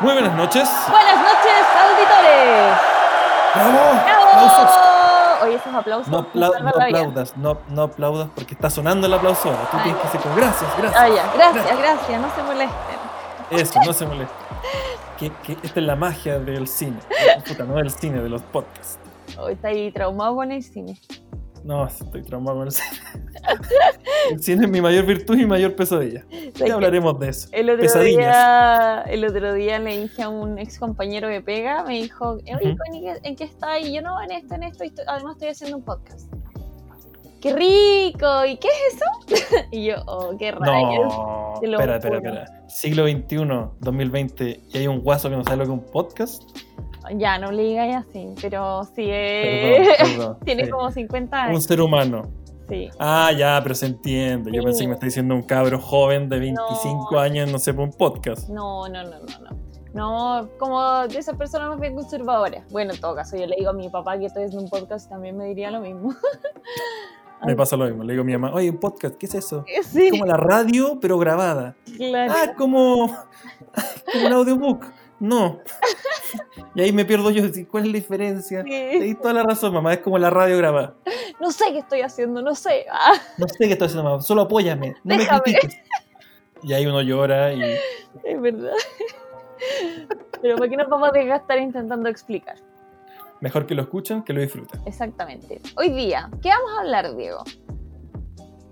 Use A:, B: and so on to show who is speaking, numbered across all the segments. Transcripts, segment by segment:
A: Muy buenas noches.
B: Buenas noches, auditores.
A: ¡Bravo!
B: ¡Bravo! Oye, esos aplausos.
A: No, apla- no aplaudas, no, no aplaudas porque está sonando el aplauso ahora. Tú
B: Ah,
A: tienes que decir como gracias, gracias.
B: Ah, ya. Gracias, gracias. No se molesten.
A: Eso, no se moleste. Que, que esta es la magia del cine. Puta, no del cine, de los podcasts.
B: Hoy está ahí traumado con el cine.
A: No, estoy traumado con el cine. El cine es mi mayor virtud y mi mayor pesadilla. Ya hablaremos de eso.
B: El otro,
A: Pesadillas.
B: día, el otro día le dije a un ex compañero de pega, me dijo, oye,
A: Ujú.
B: Connie, ¿qué- ¿en qué está? Y yo, no, en esto, en esto, y estoy- además estoy haciendo un podcast. ¡Qué rico! ¿Y qué es eso? y yo, oh, qué rayos.
A: No, espera, espera, espera. Siglo XXI, 2020, y hay un guaso que no sabe lo que es un podcast.
B: Ya, no le digáis así, pero sí, eh,
A: Perdón, perdón.
B: tiene
A: Sí.
B: como 50
A: Un
B: años.
A: ser humano.
B: Sí.
A: Ah, ya, pero se entiende. Yo pensé que me está diciendo un cabro joven de 25
B: No.
A: años, no sé, por un podcast.
B: No, no, no, no, no. No, como de esas personas más bien conservadoras. Bueno, en todo caso, yo le digo a mi papá que estoy haciendo un podcast y también me diría lo mismo.
A: Me pasa lo mismo. Le digo a mi mamá, oye, un podcast, ¿qué es eso?
B: Sí,
A: Como la radio, pero grabada.
B: claro.
A: Ah, como, como un audiobook. No. Y ahí me pierdo yo. ¿Cuál es la diferencia?
B: Sí.
A: Toda la razón, mamá. Es como la radio grabada.
B: No sé qué estoy haciendo, no sé. Ah,
A: No sé qué estoy haciendo, mamá. Solo apóyame. No me
B: Déjame.
A: critiques. Y ahí uno llora y
B: es verdad. Pero ¿por qué nos vamos a desgastar intentando explicar?
A: mejor que lo escuchen que lo disfruten.
B: Exactamente. Hoy día, ¿qué vamos a hablar, Diego?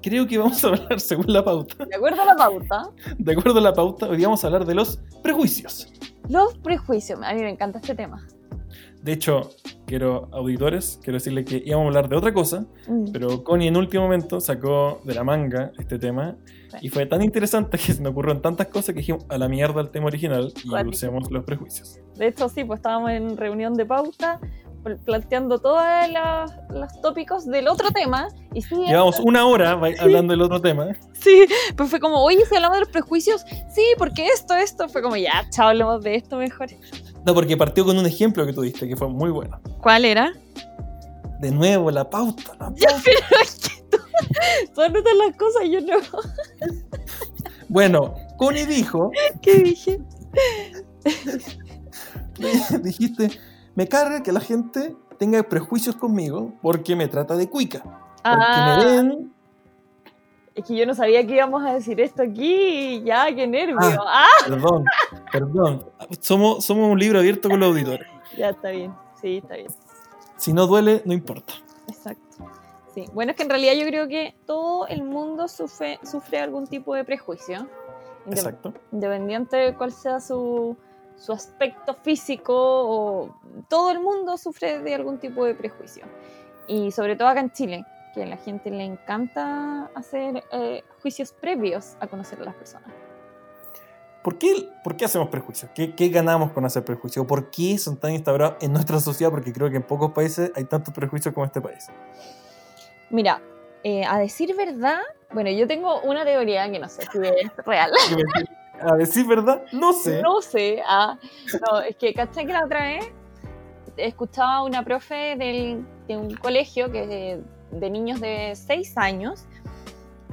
A: Creo que vamos a hablar según la pauta.
B: De acuerdo a la pauta,
A: De acuerdo a la pauta, hoy vamos a hablar de los prejuicios.
B: Los prejuicios. A mí me encanta este tema.
A: De hecho, quiero, auditores, quiero decirle que íbamos a hablar de otra cosa,
B: Mm.
A: pero Connie en último momento sacó de la manga este tema y fue tan interesante que se me ocurrieron tantas cosas que dijimos a la mierda el tema original y usemos los prejuicios.
B: De hecho, sí, pues estábamos en reunión de pauta planteando todos los, tópicos del otro tema y sí,
A: Llevamos una hora hablando del otro tema.
B: sí, pues fue como, oye, si hablamos de los prejuicios, sí, porque esto, esto, fue como, ya, chao, hablemos de esto mejor.
A: No, porque partió con un ejemplo que tuviste que fue muy bueno.
B: ¿Cuál era?
A: De nuevo, la pauta. la
B: Ya,
A: pauta.
B: pero es que tú, tú anotas las cosas y yo no.
A: Bueno, Connie dijo,
B: ¿Qué dije?
A: dijiste, me carga que la gente tenga prejuicios conmigo porque me trata de cuica. Porque
B: Ah,
A: me ven
B: es que yo no sabía que íbamos a decir esto aquí, ya, qué nervio.
A: Ah.
B: Ah,
A: Perdón, perdón. Somos, somos un libro abierto con los auditores.
B: ya está bien, sí, está bien.
A: Si no duele, no importa.
B: Exacto. Sí. Bueno, es que en realidad yo creo que todo el mundo sufre, sufre algún tipo de prejuicio.
A: Exacto.
B: Independiente de cuál sea su, su aspecto físico, o todo el mundo sufre de algún tipo de prejuicio. Y sobre todo acá en Chile, que a la gente le encanta hacer eh, juicios previos a conocer a las personas.
A: ¿Por qué, por qué hacemos prejuicios? ¿Qué, qué ganamos con hacer prejuicios? ¿Por qué son tan instaurados en nuestra sociedad? Porque creo que en pocos países hay tantos prejuicios como este país.
B: Mira, eh, a decir verdad, bueno, yo tengo una teoría que no sé si es real.
A: A decir verdad, no sé.
B: No sé, ah, no, es que caché que la otra vez escuchaba a una profe del- de un colegio que es de, de niños de 6 años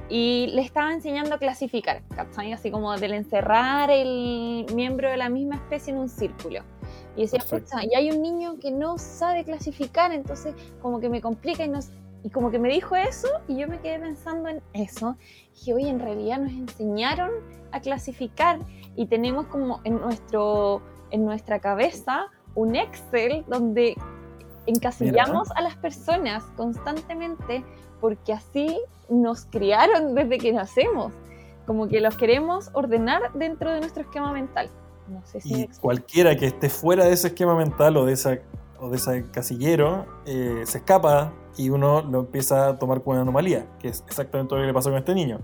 B: y le estaba enseñando a clasificar, ¿cachai? Así como del encerrar el miembro de la misma especie en un círculo. Y decía, y hay un niño que no sabe clasificar, entonces como que me complica y, no, y como que me dijo eso y yo me quedé pensando en eso. Y dije, oye, en realidad nos enseñaron a clasificar y tenemos como en, nuestro, en nuestra cabeza un Excel donde encasillamos a las personas constantemente porque así nos criaron desde que nacemos. Como que los queremos ordenar dentro de nuestro esquema mental. No sé si
A: Y cualquiera que esté fuera de ese esquema mental o de, esa, o de ese casillero eh, se escapa y uno lo empieza a tomar como una anomalía, que es exactamente lo que le pasó con este niño.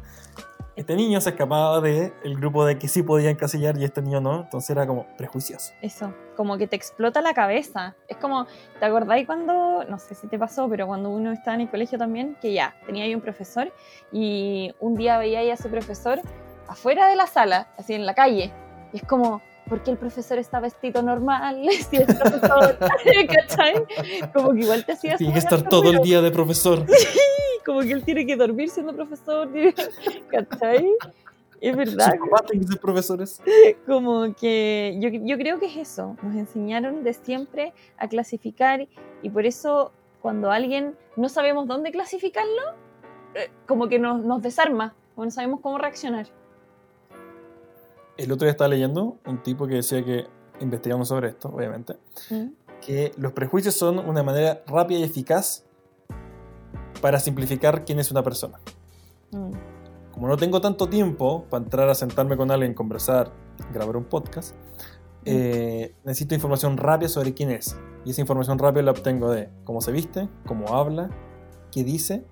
A: Este niño se escapaba del grupo de que sí podía encasillar y este niño no, entonces era como prejuicioso.
B: Eso, como que te explota la cabeza. Es como, ¿te acordáis cuando, no sé si te pasó, pero cuando uno estaba en el colegio también, que ya, tenía ahí un profesor y un día veía ahí a ese profesor afuera de la sala, así en la calle, y es como, ¿por qué el profesor está vestido normal? Si es profesor, ¿cachai? Como que igual te hacía
A: Tiene que estar todo el día de profesor.
B: como que él tiene que dormir siendo profesor, ¿cachai? Es verdad.
A: Sus profesores.
B: Como que yo, yo creo que es eso. Nos enseñaron de siempre a clasificar y por eso cuando alguien no sabemos dónde clasificarlo, eh, como que nos, nos desarma, o no sabemos cómo reaccionar.
A: El otro día estaba leyendo un tipo que decía que, investigando sobre esto, obviamente,
B: ¿Mm?
A: que los prejuicios son una manera rápida y eficaz para simplificar quién es una persona.
B: Mm.
A: Como no tengo tanto tiempo para entrar a sentarme con alguien, conversar, grabar un podcast, eh, necesito información rápida sobre quién es. Y esa información rápida la obtengo de cómo se viste, cómo habla, qué dice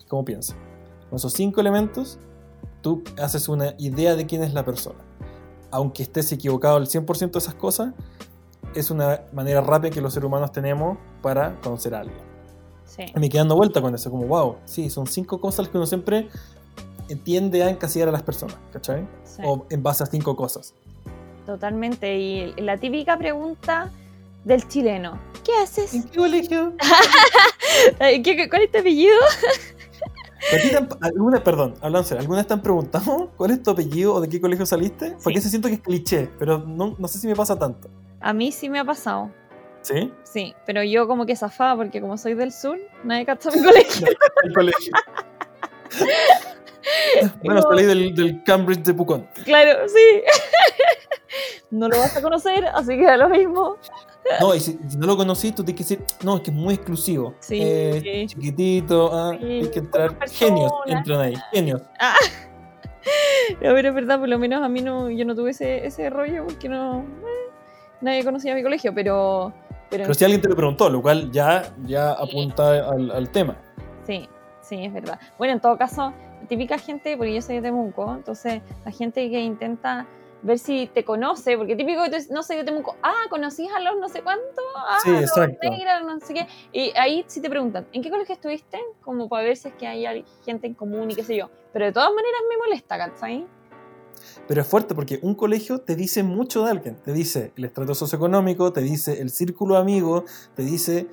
A: y cómo piensa. Con esos cinco elementos, tú haces una idea de quién es la persona. Aunque estés equivocado al 100% de esas cosas, es una manera rápida que los seres humanos tenemos para conocer a alguien.
B: Sí.
A: Me quedé dando vuelta con eso, como, wow, sí, son cinco cosas que uno siempre tiende a encasillar a las personas, ¿cachai?
B: sí.
A: O en base a cinco cosas.
B: Totalmente. Y la típica pregunta del chileno. ¿Qué haces?
A: ¿En qué colegio?
B: Eh, ¿qué- qué- ¿Cuál es tu apellido?
A: ¿A ti te han- alguna, perdón, serio, ¿alguna vez te han preguntado cuál es tu apellido o de qué colegio saliste? Porque
B: Sí.
A: siento que es cliché, pero no, no sé si me pasa tanto.
B: A mí sí me ha pasado.
A: ¿Sí?
B: Sí, pero yo como que zafaba porque como soy del sur, nadie cacha mi colegio.
A: El colegio. bueno,
B: No.
A: salí del, del Cambridge de Pucón.
B: claro, sí. no lo vas a conocer, así que da lo mismo.
A: No, y si, si no lo conocí, tú tienes que decir, no, es que es muy exclusivo.
B: Sí.
A: Eh, chiquitito, ah,
B: Sí,
A: hay que entrar. Genios entran ahí, genios.
B: No, pero es verdad, por lo menos a mí no, yo no tuve ese, ese rollo porque no. eh, nadie conocía mi colegio, pero. Pero,
A: Pero si alguien te lo preguntó, lo cual ya, ya apunta al, al tema.
B: sí, sí, es verdad. Bueno, en todo caso, típica gente, porque yo soy de Temuco, entonces la gente que intenta ver si te conoce, porque típico que no soy de Temuco, ah, conocís a los no sé cuánto, ah,
A: Sí, exacto.
B: no sé qué. Y ahí sí te preguntan, ¿en qué colegio estuviste? Como para ver si es que hay gente en común y qué sé yo. Pero de todas maneras me molesta, ¿cachai?
A: Pero es fuerte porque un colegio te dice mucho de alguien. Te dice el estrato socioeconómico, te dice el círculo amigo, te dice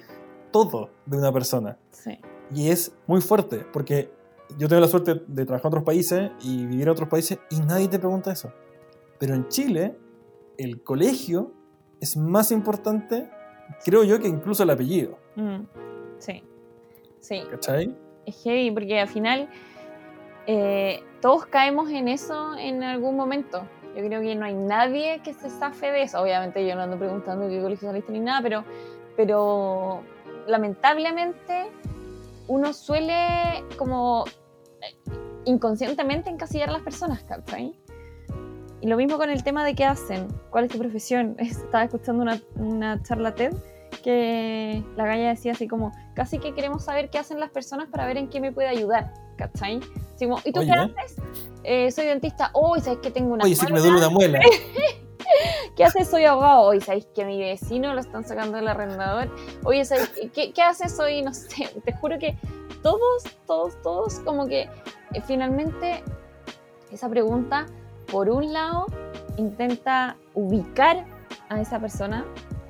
A: todo de una persona.
B: Sí.
A: Y es muy fuerte porque yo tengo la suerte de trabajar en otros países y vivir en otros países y nadie te pregunta eso. Pero en Chile, el colegio es más importante, creo yo, que incluso el apellido.
B: Mm, sí. Sí.
A: ¿Cachai?
B: es heavy porque al final eh, todos caemos en eso en algún momento. Yo creo que no hay nadie que se zafe de eso. Obviamente yo no ando preguntando qué colegio saliste ni nada, pero, pero lamentablemente uno suele como eh, inconscientemente encasillar a las personas, ¿cachai? Y lo mismo con el tema de qué hacen, cuál es tu profesión. Estaba escuchando una, una charla TED que la galla decía así como, casi que queremos saber qué hacen las personas para ver en qué me puede ayudar, ¿cachai? Así como, ¿y tú
A: Oye.
B: qué haces? "Eh, soy dentista, hoy sabes que tengo una
A: Oye, sí que me
B: muela".
A: duele una muela.
B: ¿Qué haces? Soy abogado. Hoy sabéis que a mi vecino lo están sacando del arrendador. Oye, ¿sabéis qué, qué haces hoy? No sé, te juro que todos, todos, todos, como que eh, finalmente esa pregunta, por un lado, intenta ubicar a esa persona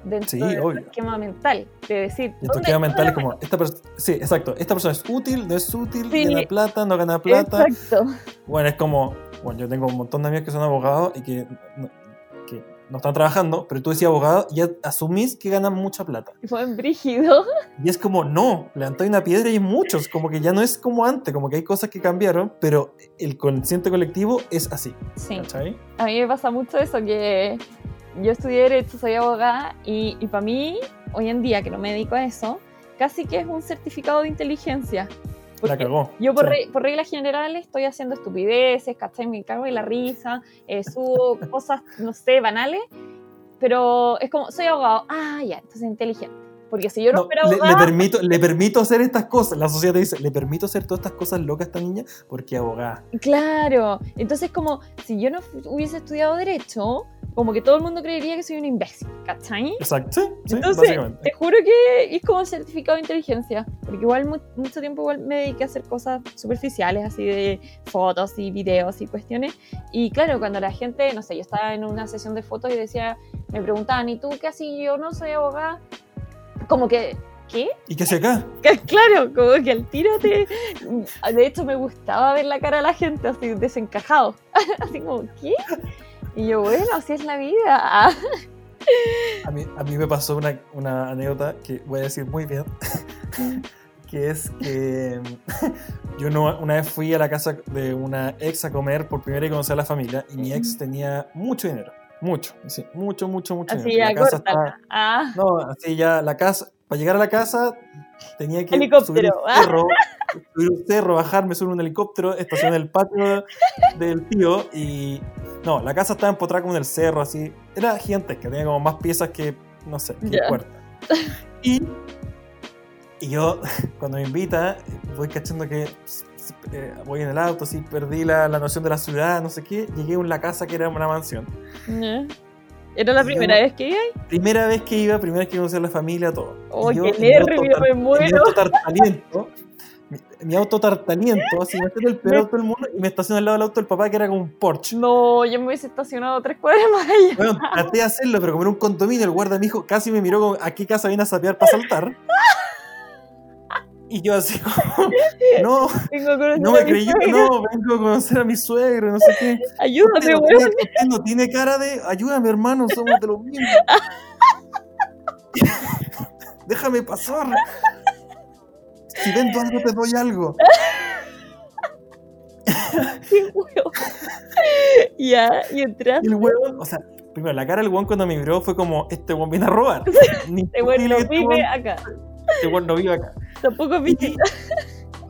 B: dentro
A: Sí,
B: del
A: obvio.
B: esquema mental. De decir, ¿dónde-
A: esquema mental es como, esta sí, exacto, esta persona es útil, no es útil,
B: Sí.
A: gana plata, no gana plata.
B: Exacto.
A: Bueno, es como, bueno, yo tengo un montón de amigos que son abogados y que no, que no están trabajando, pero tú decís abogado y ya asumís que ganan mucha plata.
B: Y fue brígido.
A: Y es como, no, levantáis una piedra y hay muchos, como que ya no es como antes, como que hay cosas que cambiaron, pero el consciente colectivo es así,
B: Sí.
A: ¿cachai?
B: A mí me pasa mucho eso, que yo estudié Derecho, soy abogada, y, y para mí, hoy en día que no me dedico a eso, casi que es un certificado de inteligencia.
A: La
B: Porque
A: cagó.
B: Yo por,
A: Sí.
B: re- por regla general estoy haciendo estupideces, ¿cachai? Me cago de la risa, eh, subo cosas, no sé, banales, pero es como, soy abogado, ah, ya, entonces inteligente. Porque si yo no,
A: No,
B: fuera
A: le, le
B: abogada,
A: permito, le permito hacer estas cosas. La sociedad te dice, le permito hacer todas estas cosas locas a esta niña porque abogada.
B: claro, entonces como, si yo no hubiese estudiado Derecho, como que todo el mundo creería que soy un imbécil, ¿cachai?
A: Exacto, sí, sí,
B: Entonces,
A: básicamente.
B: te juro que es como el certificado de inteligencia, porque igual mu- mucho tiempo igual me dediqué a hacer cosas superficiales, así de fotos y videos y cuestiones. Y claro, cuando la gente, no sé, yo estaba en una sesión de fotos y decía, me preguntaban, ¿y tú qué así? Yo no soy abogada. Como que ¿qué?
A: ¿Y qué hace acá?
B: Claro, como que al tiro te... De hecho me gustaba ver la cara de la gente así desencajado. Así como, ¿qué? Y yo, bueno, así es la vida.
A: A mí, a mí me pasó una, una anécdota que voy a decir muy bien, que es que yo no- una vez fui a la casa de una ex a comer por primera vez y conocer a la familia y mi ex tenía mucho dinero, mucho, sí, mucho, mucho, mucho
B: Así ya,
A: La casa estaba-
B: Ah,
A: no, así ya la casa, para llegar a la casa tenía que
B: Helicóptero.
A: subir un cerro, subir un cerro, bajarme, subir un helicóptero, estacionar en el patio del tío y no, la casa estaba empotrada como en el cerro, así, era gigantesca, tenía como más piezas que, no sé, que puertas. Y, y yo, cuando me invita, voy cachando que eh, voy en el auto, así, perdí la, la noción de la ciudad, no sé qué, llegué a una casa que era una mansión.
B: ¿Era la
A: yo-
B: primera vez que iba?
A: Primera vez que iba, primera vez que conocí a la familia, todo.
B: ¡Oh,
A: yo,
B: qué nervio! Me muero.
A: mi, auto tartaliento, así me el peor auto del mundo y me estaciono al lado del auto del papá que era como un Porsche.
B: No, yo me hubiese estacionado tres cuadras más allá.
A: Bueno, traté de hacerlo, pero como era un condominio, el guarda me dijo, casi me miró como, ¿a qué casa viene a sapear para saltar? Y yo así como, no, no me creyó, no, vengo a conocer a mi suegro, no sé qué.
B: Ayúdame,
A: Usted no, tiene, no tiene cara de, ayúdame hermano, somos de los mismos. Déjame pasar. Si vendo algo, te doy algo.
B: Qué weón. Ya, y entraste.
A: el huevón, o sea, primero, la cara del huevón cuando me miró fue como, este huevón viene a robar. Ni
B: Este
A: este
B: vive
A: huevón-
B: acá.
A: Este no vive acá.
B: Tampoco.
A: Y-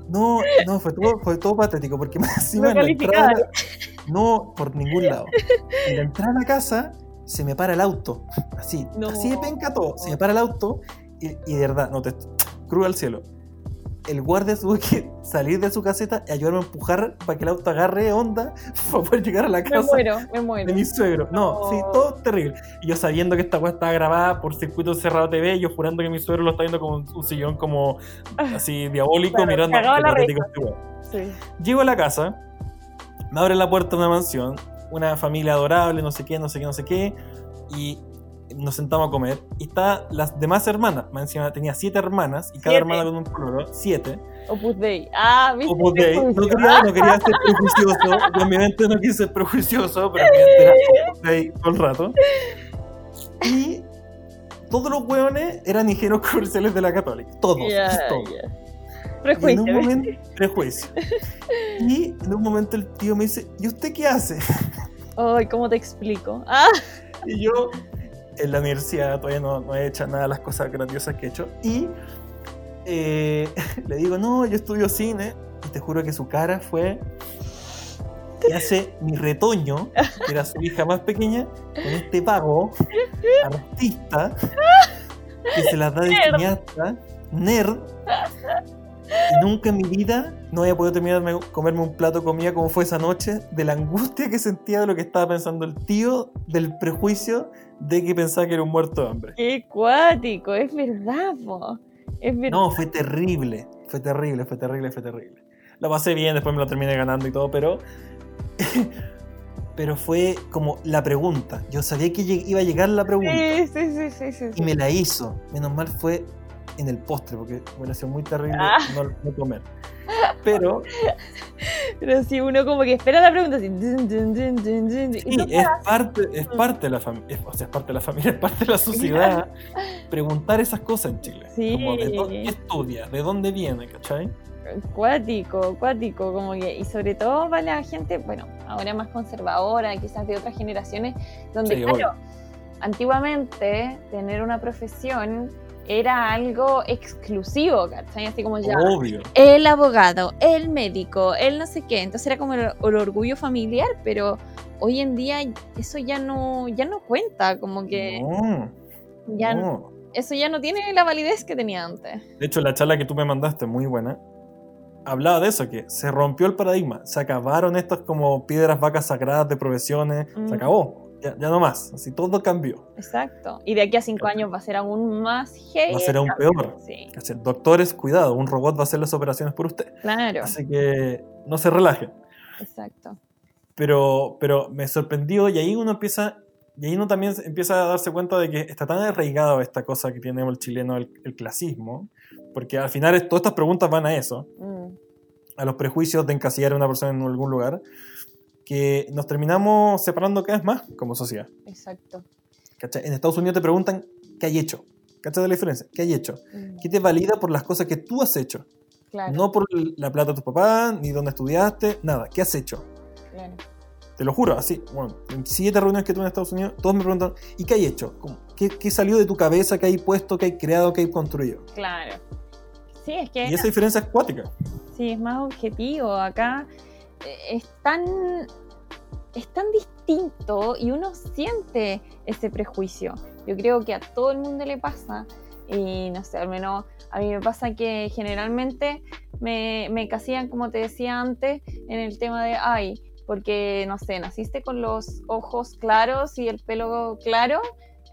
A: No, no, fue todo, fue todo patético, porque más encima
B: No
A: en la entrada, no, por ningún lado. En la entrada a la casa, se me para el auto, así,
B: No.
A: así de penca todo, se me para el auto, y, y de verdad, no te, crudo al cielo. El guardia tuvo que salir de su caseta y ayudarme a empujar para que el auto agarre onda para poder llegar a la
B: Me
A: casa
B: muero, me
A: de
B: muero.
A: mi suegro. No, sí, todo terrible. Y yo sabiendo que esta weá estaba grabada por circuito cerrado TV, yo jurando que mi suegro lo está viendo como un, un sillón como así diabólico,
B: Claro,
A: mirando qué
B: la
A: patético este.
B: Sí.
A: Llego a la casa, me abre la puerta de una mansión, una familia adorable, no sé qué, no sé qué, no sé qué, y nos sentamos a comer. Y está las demás hermanas, más encima tenía siete hermanas, y cada
B: Siete.
A: hermana con un pololo, siete.
B: Opus Dei. Ah, viste.
A: Opus Dei. No
B: Prejuicio.
A: quería, no quería ser prejuicioso, yo en mi mente no quise ser prejuicioso, pero mi mente era Opus Dei todo el rato. Y todos los hueones eran ingenieros comerciales de la Católica, todos, todos.
B: ya.
A: Y en
B: Prejuicio.
A: un momento, prejuicio. Y en un momento el tío me dice, ¿y usted qué hace?
B: Ay, ¿cómo te explico? Ah,
A: Y yo en la universidad todavía no, no he hecho nada de las cosas grandiosas que he hecho. Y eh, le digo, no, yo estudio cine. Y te juro que su cara fue que hace mi retoño, que era su hija más pequeña, con este vago artista que se las da de cineasta, nerd. Y nunca en mi vida no había podido terminarme comerme un plato de comida como fue esa noche, de la angustia que sentía de lo que estaba pensando el tío, del prejuicio de que pensaba que era un muerto de hambre.
B: qué cuático. Es verdad, po. Es verdad.
A: No, fue terrible, fue terrible, fue terrible, fue terrible. Lo pasé bien, después me lo terminé ganando y todo, pero. pero fue como la pregunta. Yo sabía que iba a llegar la pregunta
B: Sí, sí, sí, sí, sí.
A: y me la hizo. Menos mal fue en el postre, porque hubiera sido muy terrible
B: Ah.
A: no, no comer. Pero
B: Pero si uno como que espera la pregunta así. dun, dun, dun,
A: sí, es parte, es parte de la familia, o sea, es parte de la familia, es parte de la sociedad. preguntar esas cosas en Chile.
B: Sí.
A: Como de dónde qué estudia, de dónde viene, ¿cachai?
B: Cuático, cuático, como que, y sobre todo para la gente, bueno, ahora más conservadora, quizás de otras generaciones, donde,
A: Sí,
B: claro,
A: obvio.
B: antiguamente tener una profesión era algo exclusivo, ¿cachai? Así como ya,
A: Obvio.
B: el abogado, el médico, el no sé qué, entonces era como el, el orgullo familiar, pero hoy en día eso ya no, ya no cuenta, como que
A: No,
B: ya,
A: no.
B: eso ya no tiene la validez que tenía antes.
A: De hecho, la charla que tú me mandaste, muy buena, hablaba de eso, que se rompió el paradigma. Se acabaron estas como piedras vacas sagradas de profesiones.
B: Mm.
A: Se acabó. Ya, ya no más. Así todo cambió.
B: Exacto. Y de aquí a cinco años va a ser aún más heavy.
A: Va a ser aún peor.
B: Sí,
A: Así, Doctores, cuidado, un robot va a hacer las operaciones por usted.
B: claro.
A: Así que no se relajen.
B: Exacto.
A: Pero, pero me sorprendió y ahí uno empieza y ahí uno también empieza a darse cuenta de que está tan arraigado esta cosa que tiene el chileno, el, el clasismo, porque al final todas estas preguntas van a eso,
B: Mm,
A: a los prejuicios de encasillar a una persona en algún lugar, que nos terminamos separando cada vez más como sociedad.
B: exacto.
A: ¿cachai? En Estados Unidos te preguntan qué hay hecho. ¿Cachai de la diferencia? ¿Qué hay hecho?
B: Mm,
A: ¿Qué te valida por las cosas que tú has hecho?
B: claro,
A: No por la plata de tus papás, ni dónde estudiaste, nada. ¿Qué has hecho?
B: claro.
A: Te lo juro, así. Bueno, en siete reuniones que tuve en Estados Unidos, todos me preguntan, ¿y qué hay hecho? ¿Qué, qué salió de tu cabeza? ¿Qué hay puesto? ¿Qué hay creado? ¿Qué hay construido?
B: Claro. Sí, es que
A: Y esa diferencia es cuática.
B: sí, es más objetivo. Acá es tan, es tan distinto y uno siente ese prejuicio. Yo creo que a todo el mundo le pasa. Y no sé, al menos a mí me pasa que generalmente me, me casillan, como te decía antes, en el tema de, ay, porque, no sé, naciste con los ojos claros y el pelo claro,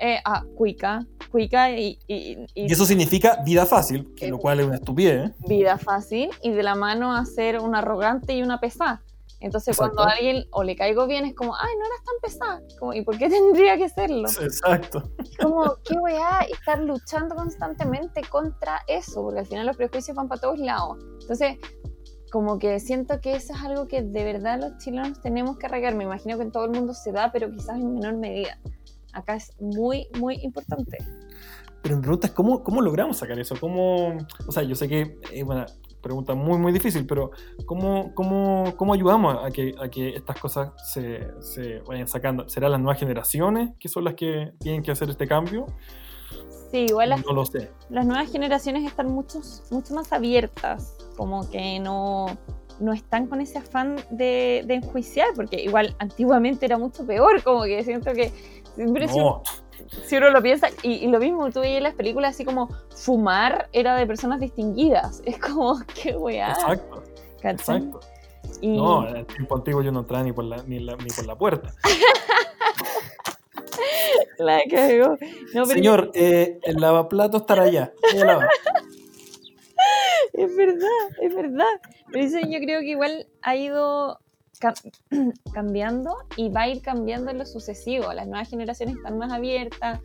B: eh, ah, cuica, cuica y, y- y-
A: Y eso significa vida fácil, que lo cual es una estupidez. ¿eh?
B: vida fácil y de la mano a ser un arrogante y una pesada. Entonces
A: Exacto.
B: cuando a alguien o le caigo bien es como, ay, no eras tan pesada. Como, ¿Y por qué tendría que serlo?
A: Exacto.
B: Como, qué weá, estar luchando constantemente contra eso, porque al final los prejuicios van para todos lados. Entonces, como que siento que eso es algo que de verdad los chilenos tenemos que arraigar. Me imagino que en todo el mundo se da, pero quizás en menor medida. Acá es muy, muy importante.
A: Pero mi pregunta es, ¿cómo, cómo logramos sacar eso? ¿Cómo, o sea, yo sé que es una pregunta muy, muy difícil, pero ¿cómo, cómo, cómo ayudamos a que, a que estas cosas se, se vayan sacando? ¿Serán las nuevas generaciones que son las que tienen que hacer este cambio?
B: Sí, igual las
A: No lo sé.
B: las nuevas generaciones están muchos, mucho más abiertas, como que no, no están con ese afán de, de enjuiciar, porque igual antiguamente era mucho peor, como que siento que si,
A: No,
B: si uno lo piensa, y, y lo mismo tú veías en las películas, así como fumar era de personas distinguidas, es como, qué weá,
A: exacto,
B: ¿cachai?
A: exacto.
B: Y-
A: No, en el tiempo antiguo yo no entraba ni por la, ni la- ni por la puerta.
B: la cagó. No, pero
A: Señor, eh, el lavaplato estará allá.
B: Es verdad, es verdad. Pero eso yo creo que igual ha ido cam- cambiando y va a ir cambiando en lo sucesivo. Las nuevas generaciones están más abiertas,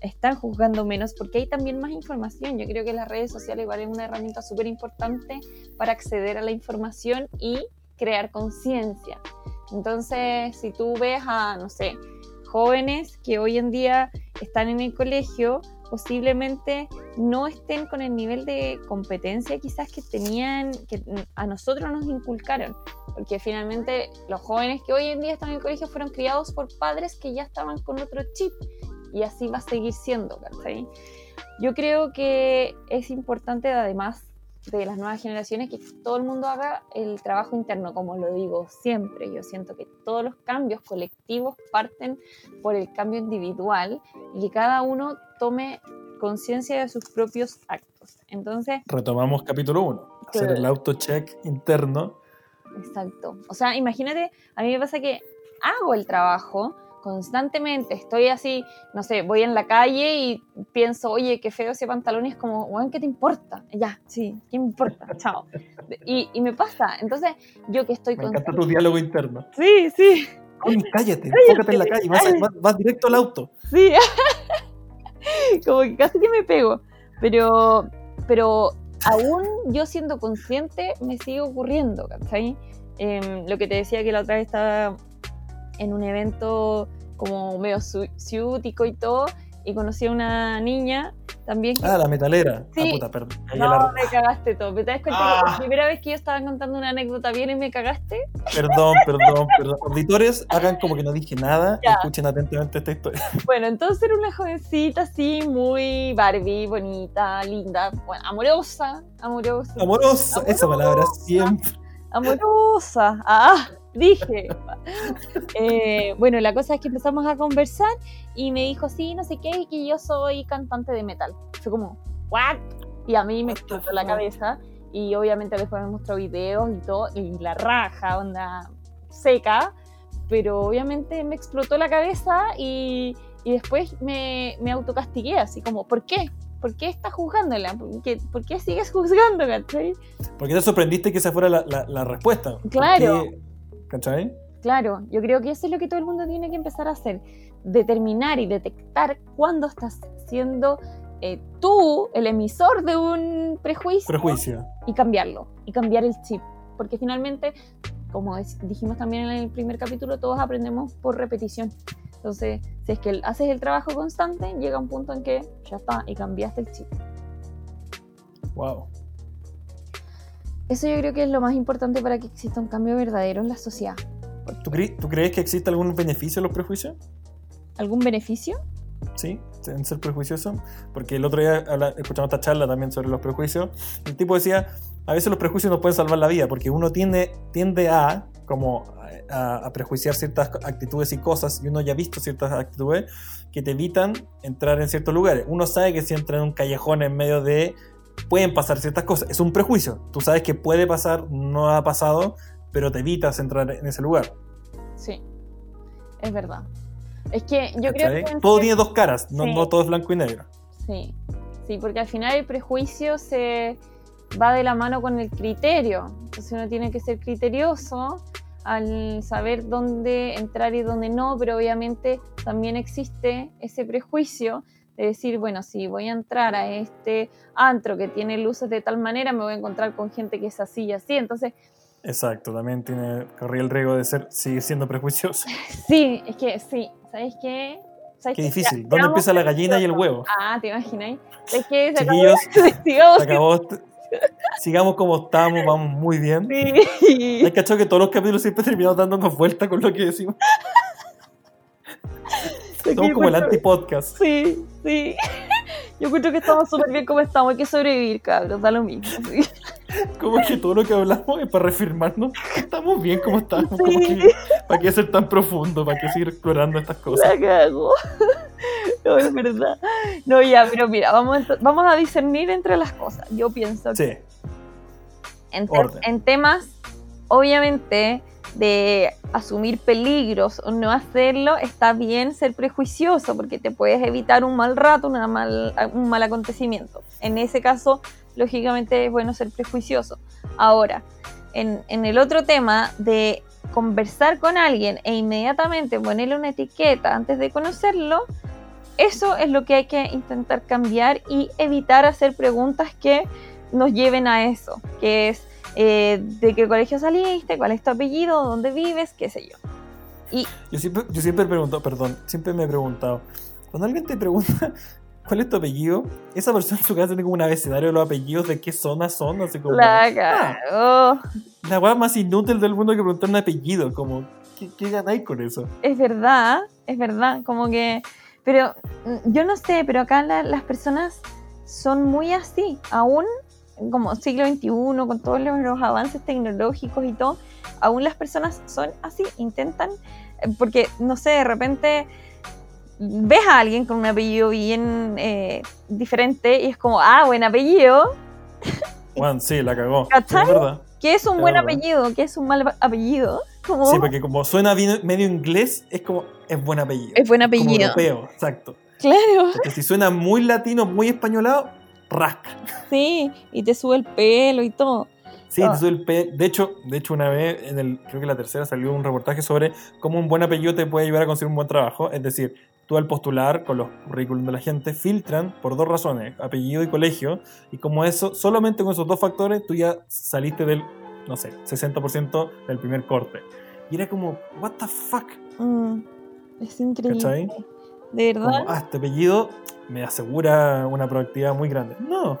B: están juzgando menos porque hay también más información. Yo creo que las redes sociales igual es una herramienta súper importante para acceder a la información y crear conciencia. Entonces, si tú ves a, no sé, jóvenes que hoy en día están en el colegio, posiblemente no estén con el nivel de competencia quizás que tenían, que a nosotros nos inculcaron, porque finalmente los jóvenes que hoy en día están en el colegio fueron criados por padres que ya estaban con otro chip y así va a seguir siendo, ¿cachai? Yo creo que es importante además de las nuevas generaciones que todo el mundo haga el trabajo interno, como lo digo siempre. Yo siento que todos los cambios colectivos parten por el cambio individual y que cada uno tome conciencia de sus propios actos. Entonces,
A: Retomamos capítulo 1. Hacer el auto-check interno.
B: exacto. O sea, imagínate, a mí me pasa que hago el trabajo constantemente, estoy así, no sé, voy en la calle y pienso, oye, qué feo ese pantalón y es como, weón, ¿qué te importa? Ya, sí, ¿qué me importa? Chao. Y, y me pasa, entonces, yo que estoy
A: Me encanta tu diálogo interno.
B: Sí, sí,
A: Oye, cállate, enfócate en la calle, vas, vas- vas directo al auto.
B: Sí, como que casi que me pego. Pero, pero aún yo siendo consciente me sigue ocurriendo, ¿cachai? Em, lo que te decía que la otra vez estaba en un evento como medio ciútico y todo, y conocí a una niña también que
A: Ah, la metalera.
B: Sí.
A: Ah, puta, perdón.
B: No,
A: la-
B: me cagaste todo. ¿Me te das cuenta
A: Ah.
B: la primera vez que yo estaba contando una anécdota bien y me cagaste?
A: Perdón, perdón, perdón. Auditores, hagan como que no dije nada
B: Ya.
A: escuchen atentamente esta historia.
B: Bueno, entonces era una jovencita así, muy Barbie, bonita, linda, bueno, amorosa, amorosa.
A: Amorosa, esa palabra siempre.
B: amorosa. Ah, dije. Eh, bueno, la cosa es que empezamos a conversar y me dijo, sí, no sé qué, y que yo soy cantante de metal. Fue como, ¿what? Y a mí me explotó la cabeza. Y obviamente después me mostró videos y todo, y la raja, onda seca. Pero obviamente me explotó la cabeza y, y después me, me autocastigué, así como, ¿por qué? ¿Por qué estás juzgándola? ¿Por qué, por qué sigues juzgando, cachai?
A: Porque te sorprendiste que esa fuera la, la- la respuesta.
B: Claro.
A: ¿Cachai?
B: Claro, yo creo que eso es lo que todo el mundo tiene que empezar a hacer. determinar y detectar cuándo estás siendo eh, tú el emisor de un prejuicio,
A: Prejuicio.
B: y cambiarlo, y cambiar el chip. Porque finalmente, como es- dijimos también en el primer capítulo, todos aprendemos por repetición. Entonces, si es que haces el trabajo constante, llega un punto en que ya está, y cambiaste el chip.
A: Wow.
B: Eso yo creo que es lo más importante para que exista un cambio verdadero en la sociedad.
A: ¿Tú, cre- tú crees que existe algún beneficio a los prejuicios?
B: ¿Algún beneficio?
A: ¿Sí? ¿En ser prejuicioso? Porque el otro día escuchamos esta charla también sobre los prejuicios. El tipo decía, a veces los prejuicios nos pueden salvar la vida, porque uno tiende, tiende a, como, a, a prejuiciar ciertas actitudes y cosas, y uno ya ha visto ciertas actitudes que te evitan entrar en ciertos lugares. Uno sabe que si entra en un callejón en medio de... Pueden pasar ciertas cosas. Es un prejuicio. Tú sabes que puede pasar, no ha pasado, pero te evitas entrar en ese lugar.
B: Sí, es verdad. Es que yo creo que...
A: Todo tiene dos caras, no todo es blanco y negro.
B: Sí, sí, porque al final el prejuicio se va de la mano con el criterio. Entonces uno tiene que ser criterioso al saber dónde entrar y dónde no, pero obviamente también existe ese prejuicio de decir, bueno, si voy a entrar a este antro que tiene luces de tal manera, me voy a encontrar con gente que es así y así. Entonces,
A: Exacto, también tiene, corría el riesgo de ser, seguir siendo prejuicioso.
B: sí, es que sí, ¿sabes qué? ¿Sabes
A: Qué
B: qué?
A: difícil. ¿Dónde empieza la gallina y el huevo?
B: Ah, ¿te imagináis? Es que se acabó-
A: Chiquillos,
B: sigamos
A: se acabó. Sigamos como estamos, vamos muy bien.
B: Sí.
A: Hay cachado que todos los capítulos siempre terminamos dándonos vuelta con lo que decimos. Somos como el anti-podcast.
B: Sí, sí. Yo creo que estamos súper bien como estamos. Hay que sobrevivir, cabros. Da lo mismo. sí.
A: Como que todo lo que hablamos es para reafirmarnos que estamos bien como estamos. Como
B: Sí.
A: que, ¿Para qué ser tan profundo? ¿Para qué seguir explorando estas cosas?
B: La cago. No, es verdad. No, ya, pero mira, vamos, ento- vamos a discernir entre las cosas. Yo pienso que
A: Sí,
B: en, te- en temas, obviamente, de asumir peligros o no hacerlo, está bien ser prejuicioso porque te puedes evitar un mal rato, una mal, un mal acontecimiento. En ese caso, lógicamente es bueno ser prejuicioso. Ahora, en, en el otro tema de conversar con alguien e inmediatamente ponerle una etiqueta antes de conocerlo, eso es lo que hay que intentar cambiar y evitar hacer preguntas que nos lleven a eso, que es eh, de qué colegio saliste, cuál es tu apellido, dónde vives, qué sé yo.
A: Yo siempre, yo siempre pregunto, perdón, siempre me he preguntado, cuando alguien te pregunta cuál es tu apellido, esa persona en su casa tiene como un abecedario de los apellidos de qué zona son, así como...
B: La
A: ah, la weá más inútil del mundo que preguntar un apellido, como, ¿qué, qué ganáis con eso?
B: Es verdad, es verdad, como que... Pero mm, yo no sé, pero acá la- las personas son muy así, aún como siglo XXI, con todos los, los avances tecnológicos y todo, aún las personas son así, intentan, eh, porque no sé, de repente ves a alguien con un apellido bien eh, diferente y es como, ah, buen apellido,
A: Juan, sí, la cagó. Sí,
B: ¿Cachai?
A: es verdad.
B: ¿qué es un
A: Es
B: buen
A: verdad.
B: apellido? ¿Qué es un mal apellido? Como,
A: Sí, porque como suena bien- medio inglés, es como, es buen apellido.
B: es buen
A: Como
B: apellido.
A: europeo, exacto.
B: Claro.
A: Porque si suena muy latino, muy españolado, rasca.
B: Sí, y te sube el pelo y todo.
A: Sí,
B: Ah.
A: te sube el pe- de hecho, de hecho una vez en el creo que la tercera salió un reportaje sobre cómo un buen apellido te puede ayudar a conseguir un buen trabajo, es decir, tú al postular con los currículum de la gente filtran por dos razones, apellido y colegio, y como eso, solamente con esos dos factores tú ya saliste del no sé, 60% del primer corte. Y era como, what the fuck?
B: Mm, es increíble.
A: ¿Cachai?
B: De verdad.
A: Como, ah, este apellido me asegura una productividad muy grande. No,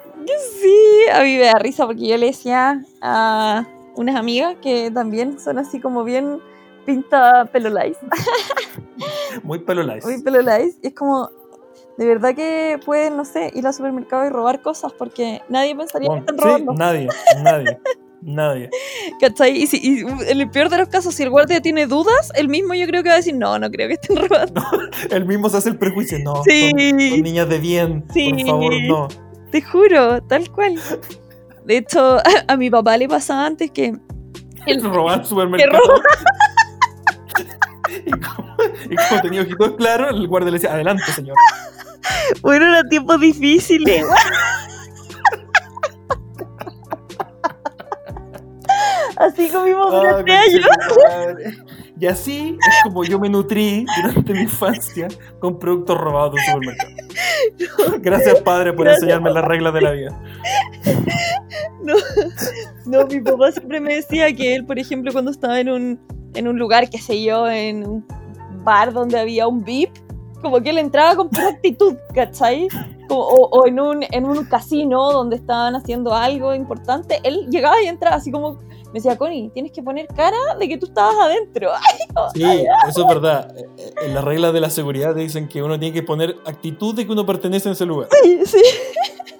B: Sí, a mí me da risa porque yo le decía a unas amigas que también son así como bien pinta pelo lice,
A: muy pelo lice.
B: muy pelo lice, y es como, de verdad que pueden, no sé, ir al supermercado y robar cosas porque nadie pensaría que están
A: sí,
B: robando.
A: nadie, nadie, nadie.
B: ¿Cachai? Y, si, y en el peor de los casos, si el guardia tiene dudas, el mismo yo creo que va a decir, no, no creo que estén robando.
A: El mismo se hace el prejuicio. No,
B: Sí.
A: son, son niñas de bien.
B: Sí.
A: Por favor, no.
B: Te juro, tal cual. De hecho, a, a mi papá le pasaba antes que el,
A: Robar supermercado.
B: roba?
A: y, como, y como tenía ojitos claros, el guardia le decía, adelante, señor.
B: Bueno, eran tiempos difíciles. Así comimos durante años.
A: Y así es como yo me nutrí durante mi infancia con productos robados del supermercado. Gracias, padre, por
B: Gracias,
A: enseñarme las reglas de la vida.
B: No, no, mi papá siempre me decía que él, por ejemplo, cuando estaba en un, en un lugar, qué sé yo, en un bar donde había un VIP, como que él entraba con pura actitud, ¿cachai? O o en, un, en un casino donde estaban haciendo algo importante, él llegaba y entraba así como, me decía, Connie, tienes que poner cara de que tú estabas adentro.
A: Sí, eso es verdad. Eh, eh, En las reglas de la seguridad te dicen que uno tiene que poner actitud de que uno pertenece a ese lugar.
B: Sí, sí.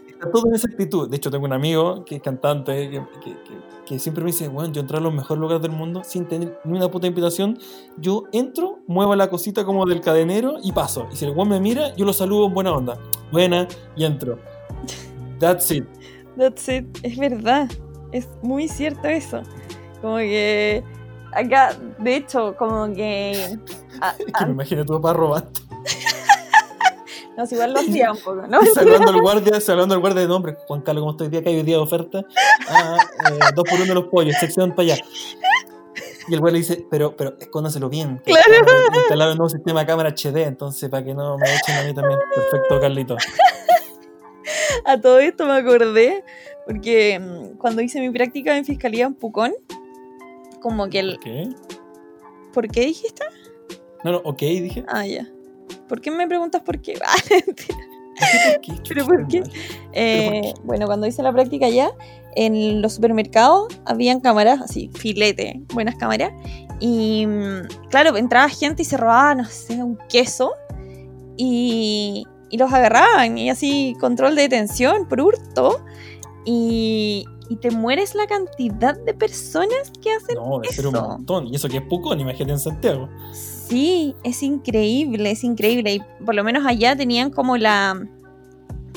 A: Está todo en esa actitud. De hecho, tengo un amigo que es cantante que, que- que- que siempre me dice, bueno, yo entré a los mejores lugares del mundo sin tener ni una puta invitación. Yo entro, muevo la cosita como del cadenero y paso. Y si el weón me mira, yo lo saludo en buena onda. Buena, y entro. That's it.
B: That's it. Es verdad. Es muy cierto eso. Como que acá, de hecho, como que... a-
A: Es que me imagino tu papá robando.
B: no, si igual lo hacía un poco, ¿no?
A: Saludando al guardia, saludando al guardia de nombre. Juan Carlos, ¿cómo estoy día? Que hay hoy día de oferta. Ah, eh, dos por uno los pollos, sección para allá. Y el güey le dice, pero, pero escóndaselo bien.
B: Claro.
A: acabo de Instalar un nuevo sistema de cámara HD, entonces para que no me echen a mí también. Perfecto, Carlito.
B: A todo esto me acordé porque mm, cuando hice mi práctica en fiscalía en Pucón, como que el...
A: ¿Qué?
B: ¿Por qué dijiste?
A: No, no, ok, dije.
B: Ah, ya. ¿Por qué me preguntas por qué? Ah.
A: ¿Por qué?
B: ¿Pero por qué? Eh, bueno, cuando hice la práctica allá, en los supermercados habían cámaras, así, filete, buenas cámaras. Y mm, claro, entraba gente y se robaba, no sé, un queso. Y, y los agarraban. Y así, control de detención por hurto. Y, y te mueres la cantidad de personas que hacen
A: No, debe ser un
B: eso.
A: montón. Y eso que es Pucón, imagínate en Santiago.
B: Sí, es increíble, es increíble. Y por lo menos allá tenían como la,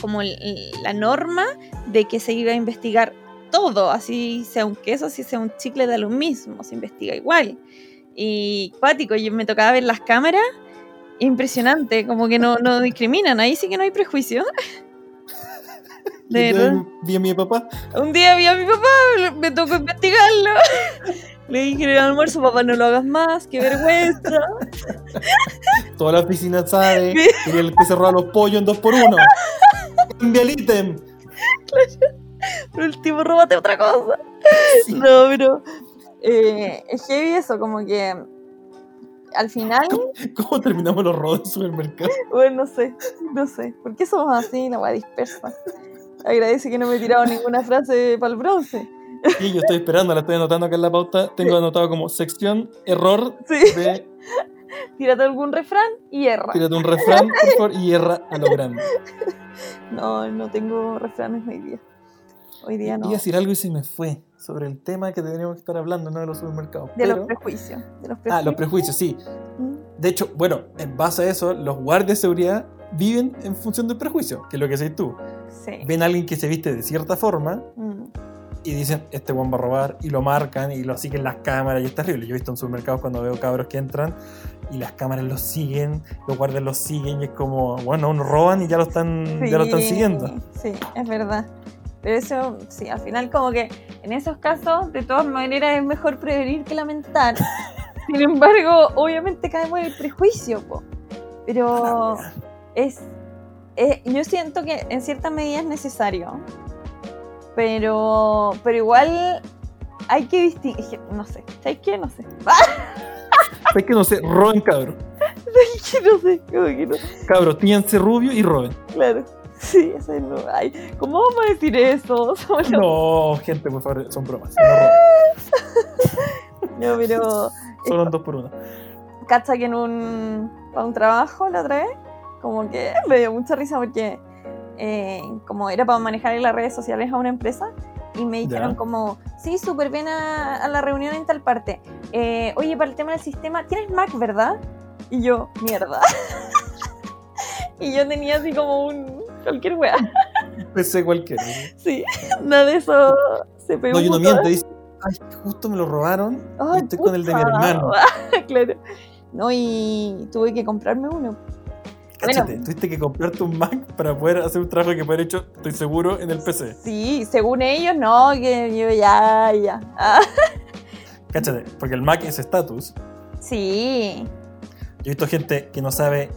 B: como la norma de que se iba a investigar todo, así sea un queso, así sea un chicle, da lo mismo, se investiga igual. Y cuático, yo me tocaba ver las cámaras, impresionante, como que no, no discriminan, ahí sí que no hay prejuicio. De
A: Y yo
B: verdad.
A: Vi a mi papá.
B: Un día vi a mi papá, me tocó investigarlo. Le dije en el almuerzo, papá, no lo hagas más, qué vergüenza.
A: Toda la oficina sabe que el que se roba los pollos en dos por uno. Cambia el ítem.
B: Pero el tipo, róbate otra cosa.
A: Sí.
B: No, pero eh, es heavy eso, como que al final,
A: ¿Cómo terminamos los robos en supermercado?
B: bueno, no sé, no sé. ¿Por qué somos así, la weá dispersa? Agradece que no me he tirado ninguna frase para el bronce.
A: Sí, yo estoy esperando, la estoy anotando acá en la pauta. Tengo anotado como sección error
B: Sí,
A: de
B: tírate algún refrán y erra.
A: tírate un refrán, por favor, y erra a lo grande.
B: No, no tengo refranes hoy día. Hoy día no.
A: Iba a decir algo y se me fue sobre el tema que teníamos que estar hablando, no de los supermercados.
B: De
A: pero-
B: los prejuicios. De los
A: Ah, los
B: prejuicios.
A: prejuicios, sí.
B: Mm,
A: De hecho, bueno, en base a eso, los guardias de seguridad viven en función del prejuicio, que es lo que decís tú.
B: Sí.
A: Ven a alguien que se viste de cierta forma
B: Mm.
A: y dicen, este buen va a robar, y lo marcan y lo siguen las cámaras, y es terrible. Yo he visto en supermercados cuando veo cabros que entran y las cámaras los siguen, los guardias los siguen, y es como, bueno, uno roban y ya lo están, ya lo están
B: Sí,
A: siguiendo.
B: Sí, es verdad. Pero eso, sí, al final como que en esos casos, de todas maneras, es mejor prevenir que lamentar. Sin embargo, obviamente caemos en el prejuicio, po. Pero es, es- yo siento que en cierta medida es necesario. Pero, pero igual hay que distinguir, no sé, ¿sabes qué? No sé.
A: Es que no sé, roben cabros.
B: ¿Sabes qué? No sé, como que no.
A: Cabros, tíñanse rubio y roben.
B: Claro. Sí, eso es no. Ay, ¿cómo vamos a decir eso? Somos
A: No, gente, por favor, son bromas. No
B: pero
A: Solo dos por uno.
B: cacha que en un, para un trabajo la otra vez, como que me dio mucha risa porque eh, como era para manejar las redes sociales a una empresa y me dijeron como, sí, súper bien a, a la reunión en tal parte. Eh, Oye, para el tema del sistema, ¿tienes Mac, verdad? Y yo, mierda. y yo tenía así como un, cualquier wea.
A: PC cualquiera.
B: Sí, nada de eso se pegó.
A: No, yo no miento, dice, ay, justo me lo robaron y estoy con el de mi
B: puta.
A: hermano.
B: claro. No, y tuve que comprarme uno.
A: Cáchate, tuviste que comprarte un Mac para poder hacer un trabajo que poder hecho, estoy seguro, en el PC.
B: Sí, según ellos, no, que yo ya, ya. Ah,
A: Cáchate, porque el Mac es estatus.
B: Sí.
A: Yo he visto gente que no sabe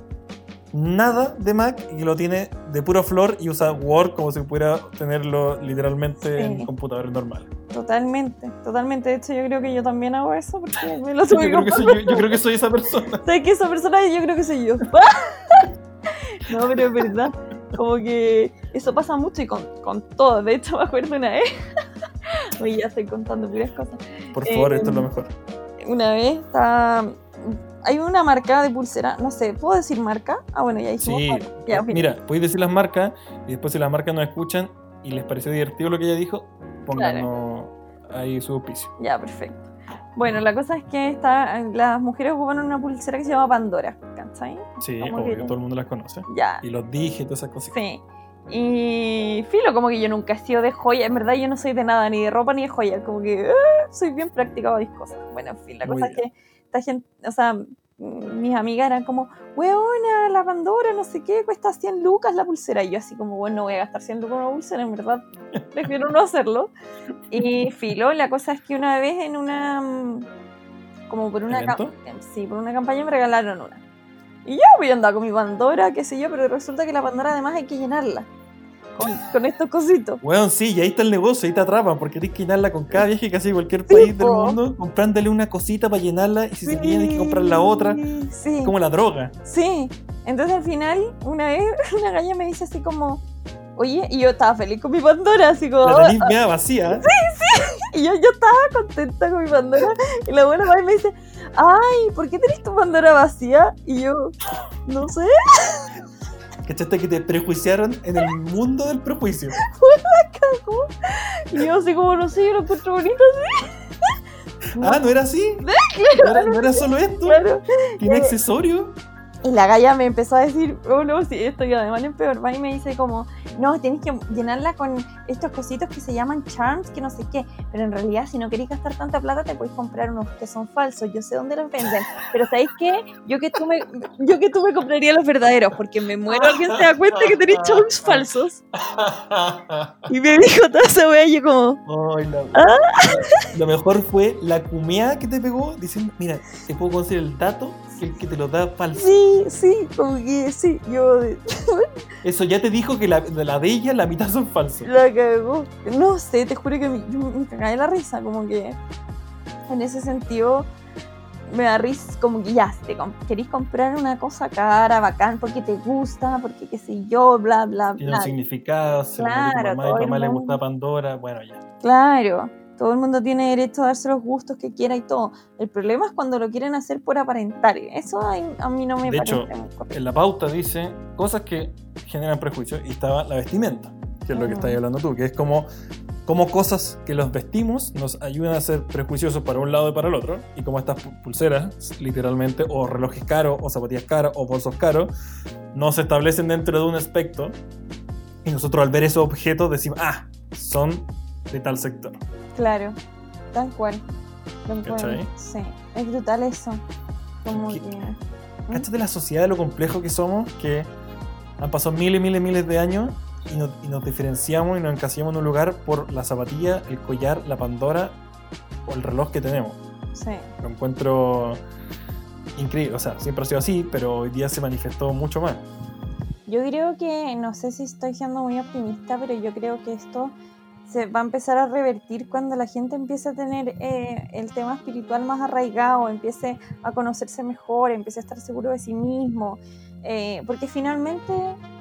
A: nada de Mac y que lo tiene de puro flor y usa Word como si pudiera tenerlo literalmente
B: Sí.
A: en computadores normales.
B: Totalmente, totalmente. De hecho, yo creo que yo también hago eso porque me lo
A: Yo
B: tuve que
A: creo, que soy, yo, yo creo que soy esa persona.
B: ¿Sabes que esa persona yo creo que soy yo? no, pero es verdad. Como que eso pasa mucho y con, con todo. De hecho, me acuerdo una vez. Oye, ya estoy contando puras cosas.
A: Por favor,
B: Eh,
A: esto es lo mejor.
B: Una vez estaba. Hay una marca de pulsera, no sé, ¿puedo decir marca? Ah, bueno, ya hicimos
A: Sí,
B: marca. Ya,
A: mira, podéis decir las marcas y después si las marcas no escuchan y les pareció divertido lo que ella dijo, pónganos ahí su auspicio.
B: Ya, perfecto. Bueno, la cosa es que está, las mujeres ocupan una pulsera que se llama Pandora, ¿cachai?
A: Sí,
B: Como
A: obvio,
B: que-
A: todo el mundo las conoce.
B: Ya.
A: Y los dije, todas esas cositas.
B: Sí. Y filo, como que yo nunca he sido de joya. En verdad, yo no soy de nada, ni de ropa ni de joya. Como que ah, soy bien práctica para mis cosas. Bueno, en fin, la
A: Muy
B: cosa es que esta gente, o sea, mis amigas eran como, weona, la Pandora, no sé qué, cuesta 100 lucas la pulsera. Y yo, así como, bueno, no voy a gastar 100 lucas en una pulsera, en verdad, prefiero no hacerlo. Y filo, la cosa es que una vez en una. mm, Como por una. Sí, por una campaña me regalaron una. Y yo voy a andar con mi Pandora, qué sé yo, pero resulta que la Pandora además hay que llenarla. Con, con estos cositos.
A: Weón, sí, y ahí está el negocio, ahí te atrapan, porque tienes que llenarla con cada viaje casi cualquier país del
B: po.
A: mundo, comprándole una cosita para llenarla y si se tiene que comprar la otra.
B: Sí,
A: Como la droga.
B: sí. Entonces al final, una vez, una galla me dice así como, oye, y yo estaba feliz con mi Pandora, así como,
A: La nariz media vacía.
B: y yo, yo estaba contenta con mi Pandora. Y la buena madre me dice, ay, ¿por qué tenés tu Pandora vacía? Y yo, no sé.
A: ¿Cachaste que te prejuiciaron en el mundo del prejuicio?
B: Y yo así como, no sé, yo lo encuentro bonito así.
A: Ah, ¿no era así? ¿No era, no era solo esto?
B: Claro.
A: ¿Tiene accesorio?
B: Y la galla me empezó a decir, oh no, sí, esto y además en peor. Va y me dice como, no, tienes que llenarla con estos cositos que se llaman charms, que no sé qué. Pero en realidad, si no queréis gastar tanta plata, te podéis comprar unos que son falsos. Yo sé dónde los venden. Pero ¿sabéis qué? Yo que tú me, yo que tú me compraría los verdaderos, porque me muero alguien se da cuenta que tenéis charms falsos. Y me dijo toda esa wea y yo como,
A: la-
B: Ah.
A: Lo mejor fue la cumeada que te pegó diciendo, mira, te puedo conseguir el dato que el que te lo da falso.
B: sí, sí, como que sí, yo
A: Eso ya te dijo que la, de la de ella la mitad son falsos.
B: La cagó. No sé, te juro que me, yo me cagué la risa, como que en ese sentido me da risa, como que ya, te com- querís comprar una cosa cara, bacán, porque te gusta, porque qué sé yo, bla, bla,
A: Tiene un
B: bla.
A: significado, se
B: Claro,
A: tu mamá y mamá le gusta Pandora, bueno, ya.
B: Claro, todo el mundo tiene derecho a darse los gustos que quiera y todo. El problema es cuando lo quieren hacer por aparentar. Eso a, mí no me
A: De
B: parece
A: hecho,
B: muy correcto.
A: En la pauta dice cosas que generan prejuicios y estaba la vestimenta, que es lo que
B: Mm.
A: estás hablando tú, que es como, como cosas que los vestimos nos ayudan a ser prejuiciosos para un lado y para el otro, y como estas pu- pulseras, literalmente, o relojes caros, o zapatillas caras, o bolsos caros, no se establecen dentro de un aspecto, y nosotros al ver esos objetos decimos, ah, son de tal sector.
B: Claro, tal cual. Sí, es brutal eso. Como
A: ¿Qué-
B: que...
A: Cáchate la sociedad de lo complejo que somos, que han pasado miles, miles, miles de años y, nos- y nos diferenciamos y nos encasillamos en un lugar por la zapatilla, el collar, la pandora o el reloj que tenemos.
B: Sí.
A: Lo encuentro increíble. O sea, siempre ha sido así, pero hoy día se manifestó mucho más.
B: Yo creo que, no sé si estoy siendo muy optimista, pero yo creo que esto se va a empezar a revertir cuando la gente empiece a tener eh, el tema espiritual más arraigado, empiece a conocerse mejor, empiece a estar seguro de sí mismo. Eh, porque finalmente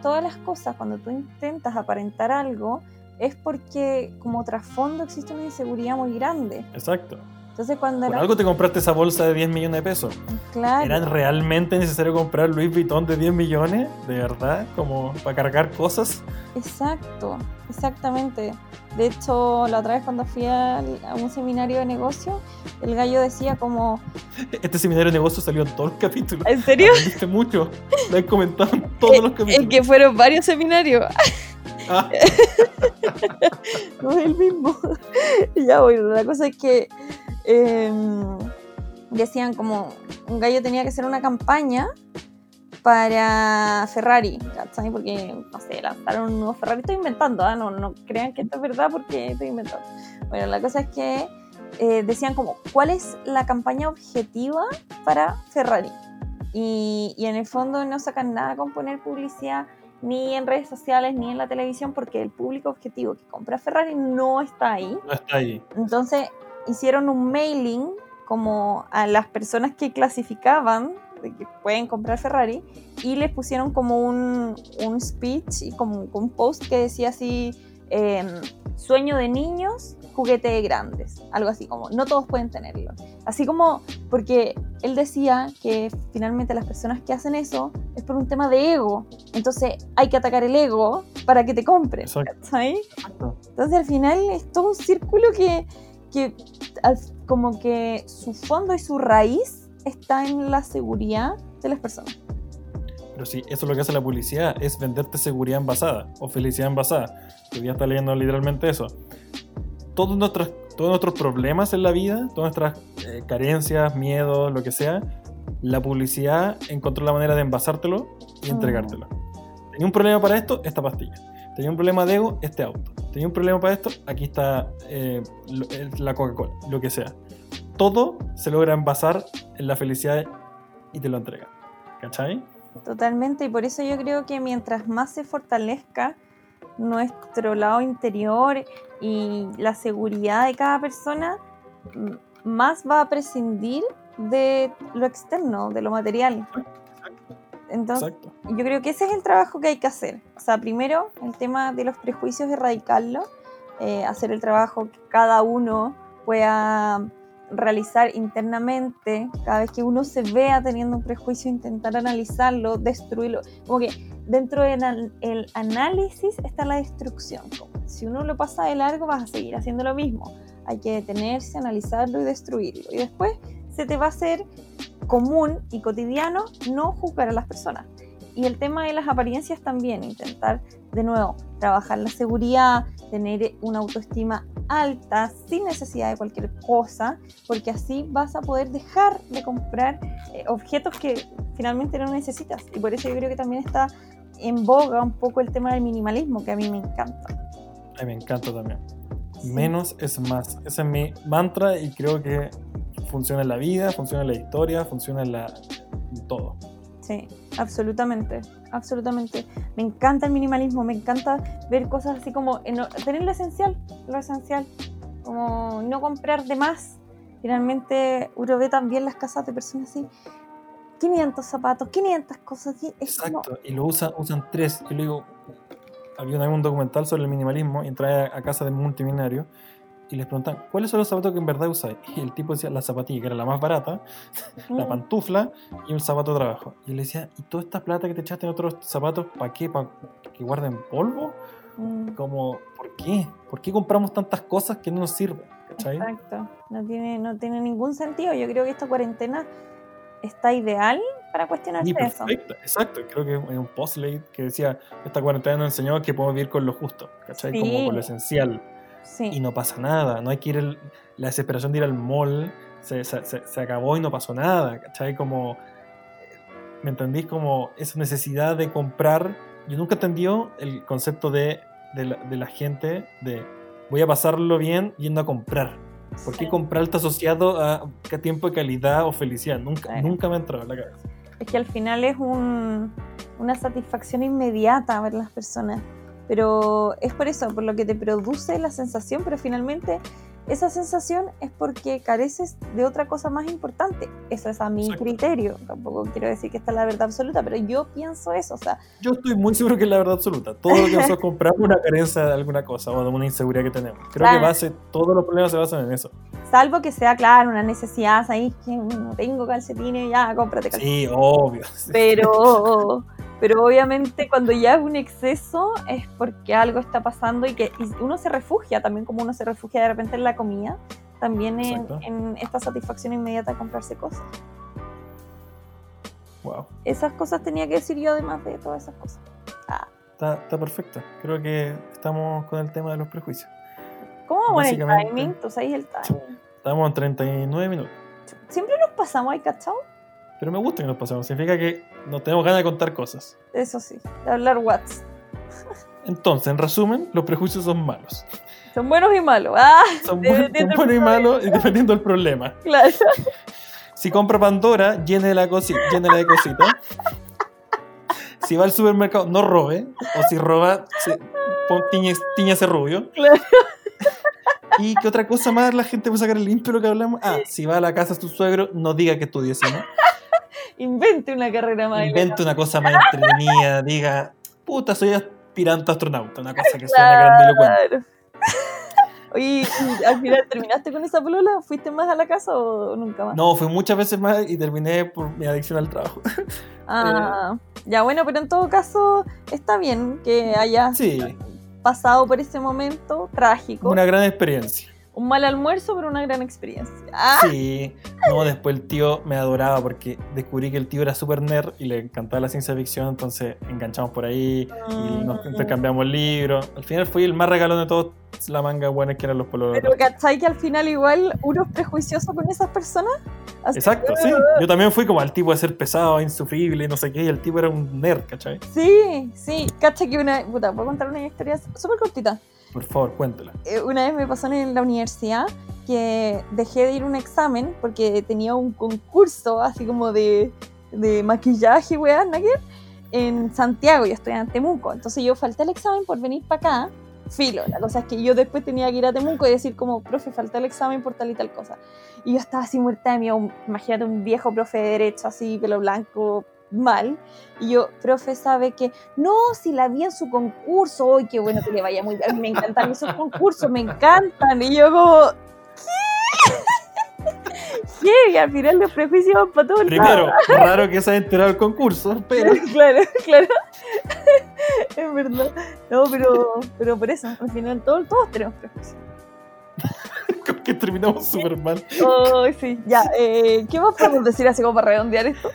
B: todas las cosas, cuando tú intentas aparentar algo, es porque como trasfondo existe una inseguridad muy grande.
A: Exacto.
B: Entonces cuando
A: Por algo te compraste esa bolsa de 10 millones de pesos.
B: claro,
A: ¿Era realmente necesario comprar Louis Vuitton de 10 millones? ¿De verdad? ¿Como para cargar cosas?
B: Exacto, exactamente. De hecho, la otra vez cuando fui a, un seminario de negocio, el gallo decía como,
A: Este seminario de negocios salió en todos los capítulos.
B: ¿en serio?
A: Aprendiste mucho. Lo he comentado en todos los capítulos.
B: Es que fueron varios seminarios, No es el mismo. ya, bueno, la cosa es que em, decían como, un gallo tenía que hacer una campaña para Ferrari, ¿cachai? Porque, no sé, lanzaron un nuevo Ferrari. Estoy inventando, ¿ah? no, no crean que esto es verdad porque estoy inventando. Bueno, la cosa es que eh, decían como, ¿cuál es la campaña objetiva para Ferrari? Y, y en el fondo no sacan nada con poner publicidad ni en redes sociales ni en la televisión porque el público objetivo que compra Ferrari no está ahí.
A: No está ahí.
B: Entonces hicieron un mailing como a las personas que clasificaban de que pueden comprar Ferrari y les pusieron como un, un speech y como un post que decía así, em, sueño de niños, juguete de grandes, algo así como, no todos pueden tenerlo. Así como, porque él decía que finalmente las personas que hacen eso es por un tema de ego, entonces hay que atacar el ego para que te compren.
A: Exacto.
B: ¿cachai? Entonces al final es todo un círculo que, que al- como que su fondo y su raíz está en la seguridad de las personas.
A: Pero sí, eso es lo que hace la publicidad, es venderte seguridad envasada o felicidad envasada. Yo ya está leyendo literalmente eso. Todos nuestros, todos nuestros problemas en la vida, todas nuestras eh, carencias, miedos, lo que sea, la publicidad encontró la manera de envasártelo y
B: Mm.
A: entregártelo. Tenía un problema para esto, esta pastilla. Tenía un problema de ego, este auto. Tenía un problema para esto, aquí está eh, la Coca-Cola, lo que sea. Todo se logra envasar en la felicidad y te lo entrega. ¿Cachai?
B: Totalmente, y por eso yo creo que mientras más se fortalezca nuestro lado interior y la seguridad de cada persona, más va a prescindir de lo externo, de lo material. Entonces,
A: Exacto.
B: yo creo que ese es el trabajo que hay que hacer. O sea, primero, el tema de los prejuicios, erradicarlo, eh, hacer el trabajo que cada uno pueda realizar internamente, cada vez que uno se vea teniendo un prejuicio, intentar analizarlo, destruirlo. Como que dentro del el análisis está la destrucción. Si uno lo pasa de largo, vas a seguir haciendo lo mismo. Hay que detenerse, analizarlo y destruirlo. Y después se te va a hacer común y cotidiano no juzgar a las personas. Y el tema de las apariencias también, intentar de nuevo trabajar la seguridad, tener una autoestima alta sin necesidad de cualquier cosa, porque así vas a poder dejar de comprar eh, objetos que finalmente no necesitas. Y por eso yo creo que también está en boga un poco el tema del minimalismo, que a mí me encanta.
A: A mí me encanta también.
B: Sí.
A: Menos es más. Ese es mi mantra y creo que funciona en la vida, funciona en la historia, funciona en, la, en todo.
B: Sí, absolutamente, absolutamente. Me encanta el minimalismo, me encanta ver cosas así como en tener lo esencial, lo esencial, como no comprar de más. Finalmente uno ve también las casas de personas así, 500 zapatos, 500 cosas, y es como,
A: Exacto. Y lo usan, usan tres. Yo le digo, había un documental sobre el minimalismo y entraba a, a casa de multimillonario y les preguntan, ¿cuáles son los zapatos que en verdad usáis? Y el tipo decía, la zapatilla, que era la más barata, la pantufla y un zapato de trabajo. Y le decía, ¿y toda esta plata que te echaste en otros zapatos, para qué? ¿Para que guarden polvo?
B: mm,
A: Como, ¿por qué? ¿Por qué compramos tantas cosas que no nos sirven? ¿Cachai?
B: Exacto, no tiene, no tiene ningún sentido. Yo creo que esta cuarentena está ideal para cuestionarse
A: Ni
B: eso.
A: exacto. Creo que en un post que decía, esta cuarentena nos enseñó que podemos vivir con lo justo, ¿cachai?
B: Sí.
A: Como con lo esencial.
B: Sí.
A: Y no pasa nada, no hay que ir, el- la desesperación de ir al mall se, se- se- acabó y no pasó nada, ¿cachai? Como, ¿me entendís? Como esa necesidad de comprar. Yo nunca entendió el concepto de, de, la, de la gente de voy a pasarlo bien yendo a comprar. ¿Por qué
B: Sí.
A: comprar está asociado a qué tiempo de calidad o felicidad? Nunca,
B: Claro.
A: nunca me ha entrado en la cabeza.
B: Es que al final es un- una satisfacción inmediata ver las personas. Pero es por eso, por lo que te produce la sensación, pero finalmente esa sensación es porque careces de otra cosa más importante. Eso es a mi
A: Exacto.
B: criterio. Tampoco quiero decir que esta es la verdad absoluta, pero yo pienso eso. O sea,
A: Yo estoy muy seguro que es la verdad absoluta. Todo lo que nosotros compramos es una carencia de alguna cosa o de una inseguridad que tenemos. Creo
B: Claro.
A: que base, todos los problemas se basan en eso.
B: salvo que sea, claro, una necesidad, ahí que no tengo calcetines, ya, cómprate calcetines.
A: Sí, obvio.
B: pero pero obviamente cuando ya es un exceso es porque algo está pasando y que y uno se refugia también como uno se refugia de repente en la comida también en, en esta satisfacción inmediata de comprarse cosas
A: Wow.
B: esas cosas tenía que decir yo además de todas esas cosas ah,
A: Está, está perfecto. Creo que estamos con el tema de los prejuicios.
B: ¿cómo vamos en el timing? ¿tú sabes el timing?
A: Estamos en 39 minutos.
B: siempre nos pasamos ahí cachao
A: Pero me gusta que nos pasemos. Significa que nos tenemos ganas de contar cosas.
B: eso sí de hablar whats
A: Entonces, en resumen, los prejuicios son malos.
B: Son buenos y malos. Ah,
A: Son, buen- son buenos y malos y dependiendo del problema.
B: claro.
A: Si compra Pandora, llénela de cositas. Llénela de cositas. Si va al supermercado, no robe. O si roba, se, pon, rubio.
B: Claro.
A: ¿Y qué otra cosa más la gente puede sacar el limpio lo que hablamos? Ah, si va a la casa de tu suegro, no diga que estudia cine.
B: Invente una carrera más.
A: Invente una cosa más entretenida. Diga, puta, soy aspirante astronauta. Una cosa que suena grandilocuente.
B: Claro. Oye, ¿y al final terminaste con esa polola? ¿Fuiste más a la casa o nunca más?
A: No, fui muchas veces más y terminé por mi adicción al trabajo.
B: Ah, ya bueno, pero en todo caso está bien que hayas
A: Sí,
B: pasado por ese momento trágico.
A: una gran experiencia.
B: Un mal almuerzo, pero una gran experiencia. Ah,
A: Sí, no, después el tío me adoraba porque descubrí que el tío era súper nerd y le encantaba la ciencia ficción, entonces enganchamos por ahí y nos
B: Mm.
A: intercambiamos libros. Al final fui el más regalón de todos, la manga buena que eran los polos.
B: Pero ¿cachai que al final igual uno es prejuicioso con esas personas? Así
A: Exacto,
B: que-
A: sí. Yo también fui como al tipo de ser pesado, insufrible no sé qué, y el tipo era un nerd, ¿cachai?
B: Sí, sí. Cacha que una... Puta, ¿puedo contar una historia súper cortita?
A: Por favor, cuéntela.
B: Eh, una vez me pasó en la universidad que dejé de ir un examen porque tenía un concurso así como de, de maquillaje, weón, en Santiago, yo estoy en Temuco. Entonces yo falté el examen por venir para acá. Filo, la cosa es que yo después tenía que ir a Temuco y decir como, profe, falté el examen por tal y tal cosa. Y yo estaba así muerta de miedo, imagínate un viejo profe de derecho así, pelo blanco, mal. Y yo, profe, sabe que, no, si la vi en su concurso, ¡ay, qué bueno que le vaya muy bien! Me encantan esos concursos, me encantan. Y yo como, ¿qué? ¿Qué? al final los prejuicios van para todos
A: Primero, raro que se haya enterado del concurso, pero
B: Claro, claro. Es verdad. No, pero, pero por eso, al final todos, todos tenemos prejuicios.
A: como que terminamos súper mal.
B: Oh, sí, ya. Eh, ¿Qué más podemos decir así como para redondear esto?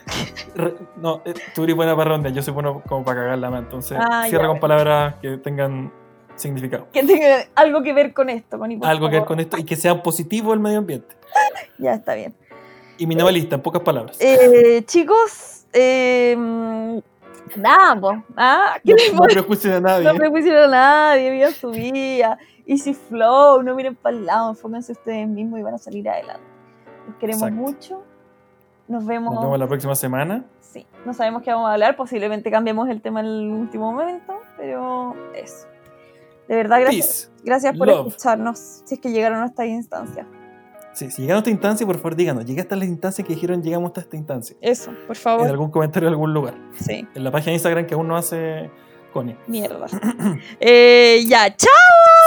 A: Re- No, eh, tú eres buena para rondear, yo soy bueno como para cagarla más, entonces
B: Ah,
A: cierra con palabras que tengan significado.
B: Que tenga algo que ver con esto, con
A: Algo que ver con esto y que sea positivo el medio ambiente.
B: Ya está bien.
A: Y minimalista, en pocas palabras.
B: Eh, chicos, eh, nada. ¿Ah? ¿Qué
A: No,
B: les
A: no prejuicien a nadie.
B: No prejuicien a nadie, vida. Easy flow, no miren para el lado, enfóquense ustedes mismos y van a salir adelante. Los queremos
A: Exacto.
B: mucho. Nos vemos.
A: Nos vemos la próxima semana.
B: Sí, no sabemos qué vamos a hablar, posiblemente cambiemos el tema en el último momento, pero eso. De verdad, gracias,
A: Peace.
B: gracias por
A: love.
B: escucharnos, si es que llegaron a esta instancia.
A: Sí, si llegaron a esta instancia, por favor díganos. Llegué hasta la instancia que dijeron llegamos hasta esta instancia.
B: Eso, por
A: En
B: favor.
A: algún comentario en algún lugar.
B: Sí,
A: En la página de Instagram que aún no hace Connie.
B: mierda. Eh, ya, chao.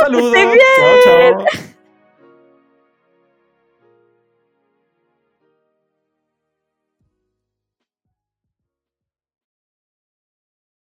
A: Saludos. Chao, chao.